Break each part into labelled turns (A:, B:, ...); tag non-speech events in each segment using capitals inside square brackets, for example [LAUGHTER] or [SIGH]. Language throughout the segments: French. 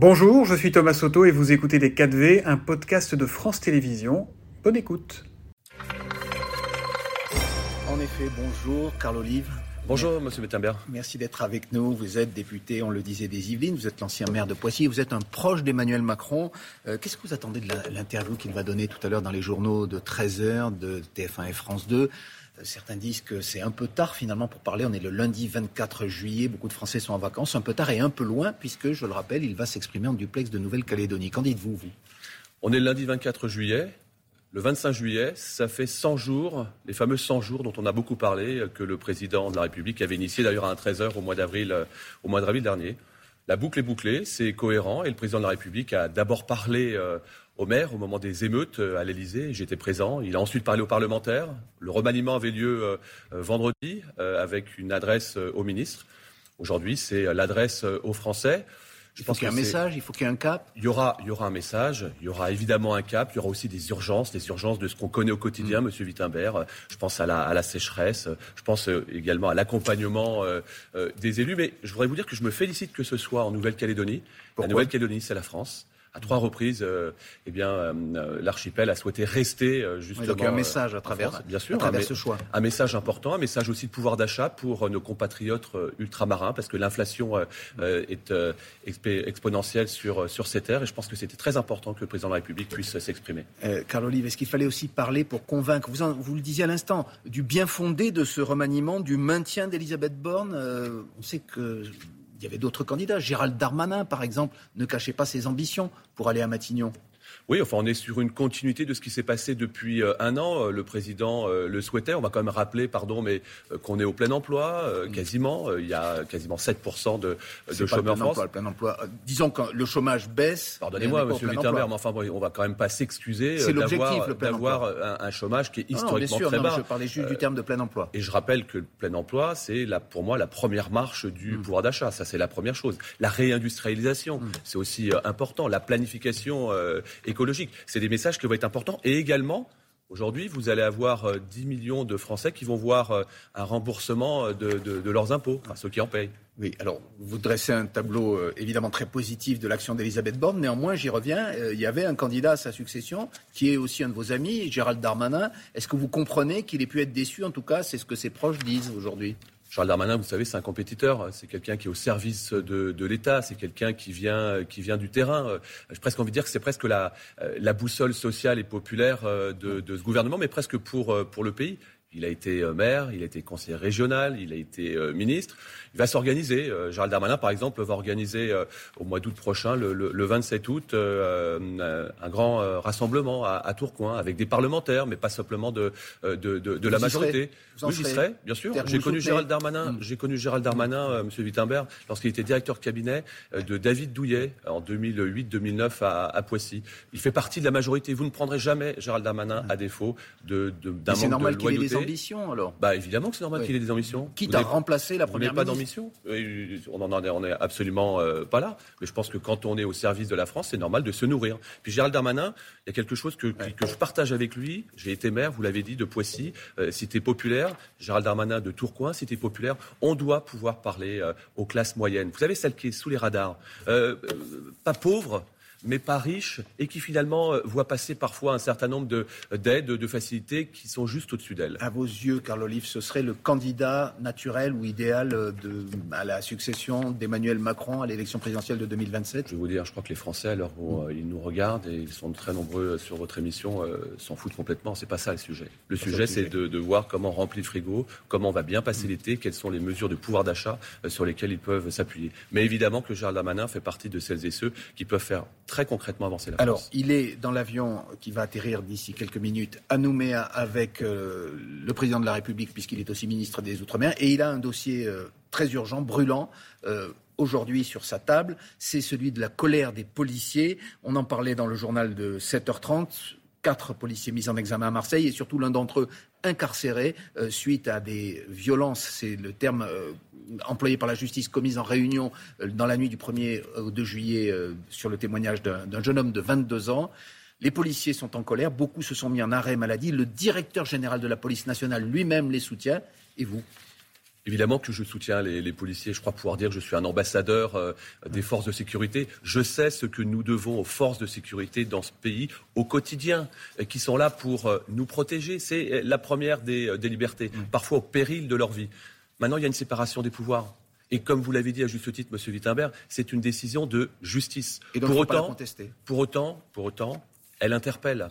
A: Bonjour, je suis Thomas Soto et vous écoutez Les 4V, un podcast de France Télévisions. Bonne écoute.
B: En effet, bonjour, Carl Olive.
C: Bonjour, Monsieur Bettenberg.
B: Merci d'être avec nous. Vous êtes député, on le disait, des Yvelines. Vous êtes l'ancien maire de Poissy. Vous êtes un proche d'Emmanuel Macron. Euh, qu'est-ce que vous attendez de l'interview qu'il va donner tout à l'heure dans les journaux de 13h, de TF1 et France 2 euh, Certains disent que c'est un peu tard finalement pour parler. On est le lundi 24 juillet. Beaucoup de Français sont en vacances. Un peu tard et un peu loin puisque, je le rappelle, il va s'exprimer en duplex de Nouvelle-Calédonie. Qu'en dites-vous, vous?
C: On est le lundi 24 juillet. Le 25 juillet, ça fait 100 jours, les fameux 100 jours dont on a beaucoup parlé, que le président de la République avait initié d'ailleurs à un 13h au mois d'avril, euh, au mois d'avril dernier. La boucle est bouclée, c'est cohérent et le président de la République a d'abord parlé euh, au maire au moment des émeutes euh, à l'Elysée. J'étais présent. Il a ensuite parlé aux parlementaires. Le remaniement avait lieu vendredi avec une adresse au ministre. Aujourd'hui, c'est l'adresse aux Français.
B: Je il faut qu'il y ait un message, il faut qu'il y ait un cap.
C: Il y aura, il y aura un message, il y aura évidemment un cap, il y aura aussi des urgences, des urgences de ce qu'on connaît au quotidien, mm. Monsieur Wittenberg. Je pense à la, à la sécheresse, je pense également à l'accompagnement des élus. Mais je voudrais vous dire que je me félicite que ce soit en Nouvelle-Calédonie. La Nouvelle-Calédonie, c'est la France à trois reprises, euh, eh bien, euh, l'archipel a souhaité rester euh, justement.
B: donc un message à travers, bien sûr, à travers ce choix.
C: Un message important, un message aussi de pouvoir d'achat pour nos compatriotes ultramarins, parce que l'inflation est exponentielle sur, sur ces terres, et je pense que c'était très important que le président de la République puisse s'exprimer.
B: Carl Olive, est-ce qu'il fallait aussi parler pour convaincre, vous, vous le disiez à l'instant, du bien fondé de ce remaniement, du maintien d'Elisabeth Borne On sait que il y avait d'autres candidats. Gérald Darmanin, par exemple, ne cachait pas ses ambitions pour aller à Matignon.
C: Oui, enfin, on est sur une continuité de ce qui s'est passé depuis euh, un an. Euh, le président euh, le souhaitait. On va quand même rappeler, pardon, mais qu'on est au plein emploi, mm. quasiment. Il y a quasiment 7% de, de chômeurs en France.
B: plein emploi. Disons que le chômage baisse.
C: Pardonnez-moi, Monsieur Wittenberg, mais enfin, on va quand même pas s'excuser d'avoir un, un, chômage qui est historiquement très bas.
B: je parlais juste du terme de plein emploi.
C: Et je rappelle que le plein emploi, c'est pour moi la première marche du mm. pouvoir d'achat. Ça, c'est la première chose. La réindustrialisation, mm. c'est aussi important. La planification économique c'est des messages qui vont être importants. Et également, Aujourd'hui, vous allez avoir 10 euh, millions de Français qui vont voir euh, un remboursement euh, de, leurs impôts, enfin, ceux qui en payent.
B: Oui, alors vous dressez un tableau évidemment très positif de l'action d'Elisabeth Borne. Néanmoins, j'y reviens, il y avait un candidat à sa succession qui est aussi un de vos amis, Gérald Darmanin. Est-ce que vous comprenez qu'il ait pu être déçu? En tout cas, c'est ce que ses proches disent aujourd'hui.
C: Charles Darmanin, vous savez, c'est un compétiteur. C'est quelqu'un qui est au service de, l'État. C'est quelqu'un qui vient, qui vient du terrain. J'ai presque envie de dire que c'est presque la, la boussole sociale et populaire de, de ce gouvernement, mais presque pour, pour le pays. Il a été euh, maire, il a été conseiller régional, il a été euh, ministre. Il va s'organiser. Euh, Gérald Darmanin, par exemple, va organiser au mois d'août prochain, le, 27 août, un grand rassemblement à, Tourcoing avec des parlementaires, mais pas simplement de, de, la majorité.
B: oui, j'y serai,
C: bien sûr. J'ai connu Gérald Darmanin, mm. j'ai connu Gérald Darmanin, Monsieur Wittenberg, lorsqu'il était directeur de cabinet de David Douillet en 2008-2009 à, Poissy. Il fait partie de la majorité. Vous ne prendrez jamais Gérald Darmanin à défaut d'un
B: manque de loyauté ambitions alors
C: Bah évidemment que c'est normal qu'il ait des ambitions.
B: Quitte à remplacer la première
C: pas d'ambition On en on est absolument euh, pas là. Mais je pense que quand on est au service de la France, c'est normal de se nourrir. Puis Gérald Darmanin, il y a quelque chose que, que je partage avec lui. J'ai été maire, vous l'avez dit, de Poissy, euh, cité populaire. Gérald Darmanin de Tourcoing, cité populaire. On doit pouvoir parler euh, aux classes moyennes. Vous savez, celle qui est sous les radars. pas pauvre mais pas riche, et qui finalement euh, voit passer parfois un certain nombre d'aides, de, facilités qui sont juste au-dessus d'elle.
B: À vos yeux, Carl Olive, ce serait le candidat naturel ou idéal euh, de, à la succession d'Emmanuel Macron à l'élection présidentielle de 2027
C: Je vais vous dire, je crois que les Français, alors où euh, ils nous regardent et ils sont très nombreux sur votre émission, s'en foutent complètement. C'est pas ça le sujet. Le sujet, c'est de, de, voir comment on remplit le frigo, comment on va bien passer l'été, quelles sont les mesures de pouvoir d'achat sur lesquelles ils peuvent s'appuyer. Mais évidemment que Gérald Darmanin fait partie de celles et ceux qui peuvent faire très concrètement avancer la
B: Alors, il est dans l'avion qui va atterrir d'ici quelques minutes à Nouméa avec euh, le président de la République, puisqu'il est aussi ministre des Outre-mer, et il a un dossier euh, très urgent, brûlant. Euh, aujourd'hui sur sa table, c'est celui de la colère des policiers. On en parlait dans le journal de 7h30 quatre policiers mis en examen à Marseille et surtout l'un d'entre eux incarcéré suite à des violences, c'est le terme employé par la justice commise en réunion euh, dans la nuit du 1er au 2 juillet euh, sur le témoignage d'un jeune homme de 22 ans. Les policiers sont en colère, beaucoup se sont mis en arrêt maladie. Le directeur général de la police nationale lui-même les soutient. Et vous?
C: Évidemment que je soutiens les, policiers. Je crois pouvoir dire que je suis un ambassadeur euh, des forces de sécurité. Je sais ce que nous devons aux forces de sécurité dans ce pays au quotidien, euh, qui sont là pour euh, nous protéger. C'est la première des, libertés, parfois au péril de leur vie. Maintenant, il y a une séparation des pouvoirs. Et comme vous l'avez dit à juste titre, M. Wittenberg, c'est une décision de justice.
B: Et donc, pour, autant,
C: pour autant, pour autant, elle interpelle.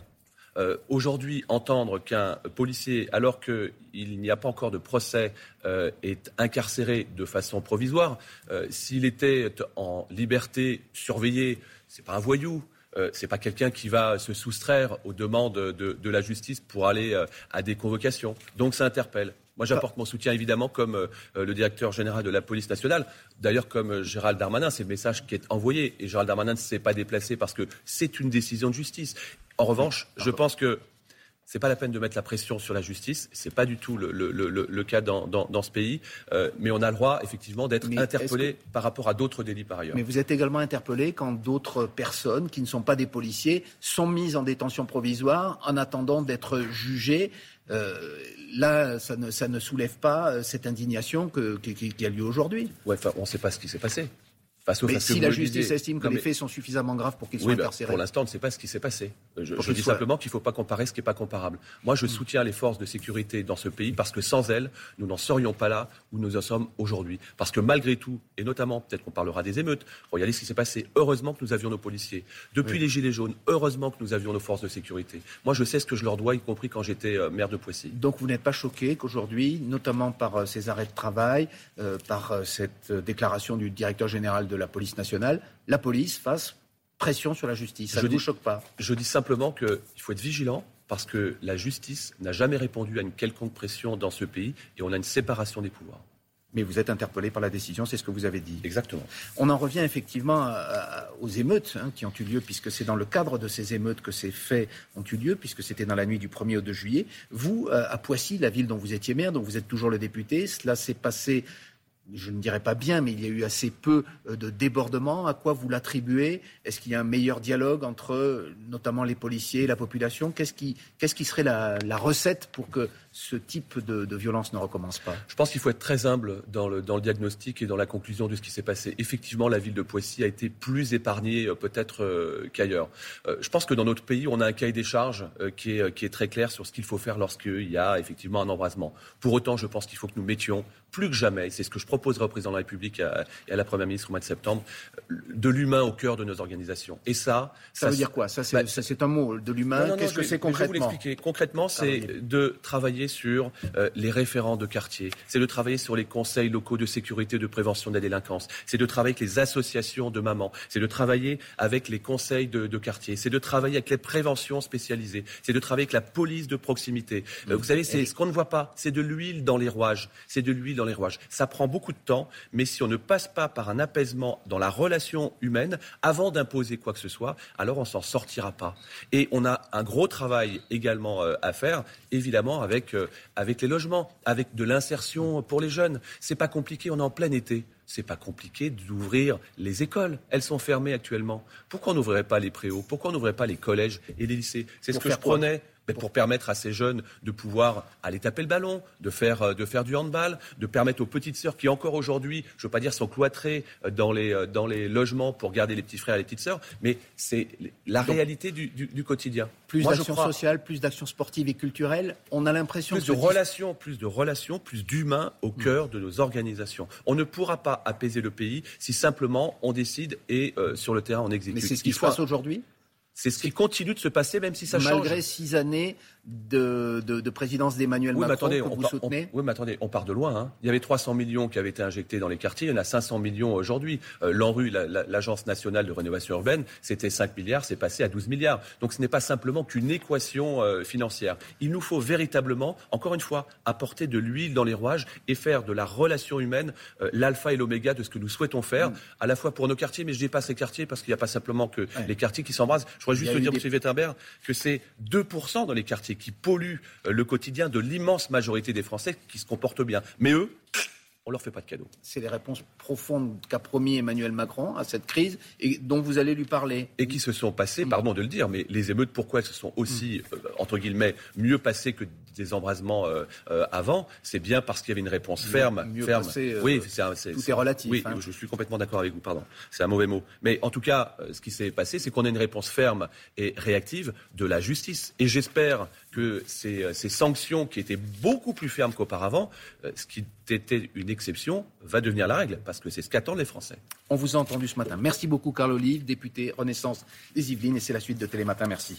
C: Euh, aujourd'hui, entendre qu'un policier, alors qu'il n'y a pas encore de procès, euh, est incarcéré de façon provisoire, euh, s'il était en liberté surveillée, c'est pas un voyou. Ce n'est pas quelqu'un qui va se soustraire aux demandes de, la justice pour aller à des convocations. Donc ça interpelle. Moi, j'apporte mon soutien évidemment comme le directeur général de la police nationale. D'ailleurs, comme Gérald Darmanin, c'est le message qui est envoyé. Et Gérald Darmanin ne s'est pas déplacé parce que c'est une décision de justice. En revanche, je pense que ce n'est pas la peine de mettre la pression sur la justice. Ce n'est pas du tout le, cas dans, ce pays. Euh, mais on a le droit, effectivement, d'être interpellé par rapport à d'autres délits par ailleurs.
B: Mais vous êtes également interpellé quand d'autres personnes qui ne sont pas des policiers sont mises en détention provisoire en attendant d'être jugées. Euh, là, ça ne, soulève pas euh, cette indignation qui, a lieu aujourd'hui.
C: Ouais, on ne sait pas ce qui s'est passé
B: mais si la justice estime que les faits sont suffisamment graves pour qu'ils soient bah, incarcérés.
C: pour l'instant, on ne sait pas ce qui s'est passé. Je, dis simplement qu'il ne faut pas comparer ce qui n'est pas comparable. Moi, je hmm. soutiens les forces de sécurité dans ce pays parce que sans elles, nous n'en serions pas là où nous en sommes aujourd'hui. Parce que malgré tout, et notamment, peut-être qu'on parlera des émeutes, regardez ce qui s'est passé. Heureusement que nous avions nos policiers. Depuis les Gilets jaunes, heureusement que nous avions nos forces de sécurité. Moi, je sais ce que je leur dois, y compris quand j'étais euh, maire de Poissy.
B: Donc, vous n'êtes pas choqué qu'aujourd'hui, notamment par euh, ces arrêts de travail, euh, par cette déclaration du directeur général de la police nationale, la police fasse pression sur la justice. Ça ne vous choque pas
C: Je dis simplement qu'il faut être vigilant parce que la justice n'a jamais répondu à une quelconque pression dans ce pays et on a une séparation des pouvoirs.
B: Mais vous êtes interpellé par la décision, c'est ce que vous avez dit.
C: Exactement.
B: On en revient effectivement aux émeutes hein, qui ont eu lieu, puisque c'est dans le cadre de ces émeutes que ces faits ont eu lieu, puisque c'était dans la nuit du 1er au 2 juillet. Vous, euh, à Poissy, la ville dont vous étiez maire, dont vous êtes toujours le député, cela s'est passé je ne dirais pas bien, mais il y a eu assez peu euh, de débordements. À quoi vous l'attribuez? Est-ce qu'il y a un meilleur dialogue entre notamment les policiers et la population? Qu'est-ce qui, serait la, recette pour que ce type de, violence ne recommence pas?
C: Je pense qu'il faut être très humble dans le, diagnostic et dans la conclusion de ce qui s'est passé. Effectivement, la ville de Poissy a été plus épargnée euh, peut-être euh, qu'ailleurs. je pense que dans notre pays, on a un cahier des charges qui, est, qui est très clair sur ce qu'il faut faire lorsqu'il y a effectivement un embrasement. Pour autant, je pense qu'il faut que nous mettions plus que jamais, c'est ce que je proposerai au président de la République et à, la Première ministre au mois de septembre, de l'humain au cœur de nos organisations. Et ça...
B: Ça, veut dire quoi? Ça, c'est bah, un mot, de l'humain. Qu'est-ce que c'est concrètement
C: Je vais vous l'expliquer. Concrètement, c'est de travailler sur euh, les référents de quartier. C'est de travailler sur les conseils locaux de sécurité de prévention de la délinquance. C'est de travailler avec les associations de mamans. C'est de travailler avec les conseils de, de quartier. C'est de travailler avec les préventions spécialisées. C'est de travailler avec la police de proximité. Euh, vous savez, c'est ce qu'on ne voit pas. C'est de l'huile dans les rouages. C'est de l'huile dans les rouages. Ça prend beaucoup de temps, mais si on ne passe pas par un apaisement dans la relation humaine avant d'imposer quoi que ce soit, alors on s'en sortira pas. Et on a un gros travail également euh, à faire, évidemment avec euh, avec les logements, avec de l'insertion pour les jeunes. C'est pas compliqué, on est en plein été c'est pas compliqué d'ouvrir les écoles. Elles sont fermées actuellement. Pourquoi on n'ouvrirait pas les préaux? Pourquoi on n'ouvrirait pas les collèges et les lycées? C'est ce que je prenais pour permettre à ces jeunes de pouvoir aller taper le ballon, de faire, euh, de faire du handball, de permettre aux petites sœurs qui encore aujourd'hui, je ne veux pas dire sont cloîtrées euh, dans les, euh, dans les logements pour garder les petits frères et les petites sœurs, mais c'est la réalité du, du, quotidien.
B: Plus d'actions sociales, plus d'actions sportives et culturelles, on a l'impression
C: plus de relations, plus de relations, plus d'humains au mm. cœur de nos organisations. On ne pourra pas apaiser le pays si simplement on décide et sur le terrain on exécute.
B: Mais c'est ce qui se passe aujourd'hui
C: c'est ce qui continue de se passer, même si ça
B: change. Malgré six années de, de, présidence d'Emmanuel Macron attendez, que vous soutenez?
C: Oui, mais attendez, on part de loin. Hein. Il y avait 300 millions qui avaient été injectés dans les quartiers, il y en a 500 millions aujourd'hui. Euh, L'ANRU, l'Agence nationale de rénovation urbaine, c'était 5 milliards, c'est passé à 12 milliards. Donc ce n'est pas simplement qu'une équation euh, financière. Il nous faut véritablement, encore une fois, apporter de l'huile dans les rouages et faire de la relation humaine euh, l'alpha et l'oméga de ce que nous souhaitons faire, mm. à la fois pour nos quartiers, mais je dépasse les quartiers parce qu'il n'y a pas simplement que les quartiers qui s'embrasent. Je voudrais juste dire, M. Wettenberg, que c'est 2% dans les quartiers qui polluent euh, le quotidien de l'immense majorité des Français qui se comportent bien. Mais eux, [CLEARS THROAT] on leur fait pas de cadeaux.
B: C'est les réponses profondes qu'a promis Emmanuel Macron à cette crise et dont vous allez lui parler.
C: Et qui se sont passées, pardon de le dire, mais les émeutes, pourquoi elles se sont aussi, mm. euh, entre guillemets, mieux passées que des embrasements euh, euh, avant, c'est bien parce qu'il y avait une réponse ferme.
B: Mieux
C: ferme.
B: oui, c'est, tout est, relatif.
C: Oui,
B: hein.
C: je suis complètement d'accord avec vous, pardon. C'est un mauvais mot. Mais en tout cas, ce qui s'est passé, c'est qu'on a une réponse ferme et réactive de la justice. Et j'espère que ces, ces sanctions qui étaient beaucoup plus fermes qu'auparavant, ce qui était une exception, va devenir la règle, parce que c'est ce qu'attendent les Français.
B: On vous a entendu ce matin. Merci beaucoup, Carl Olive, député Renaissance des Yvelines, et c'est la suite de Télématin. Merci.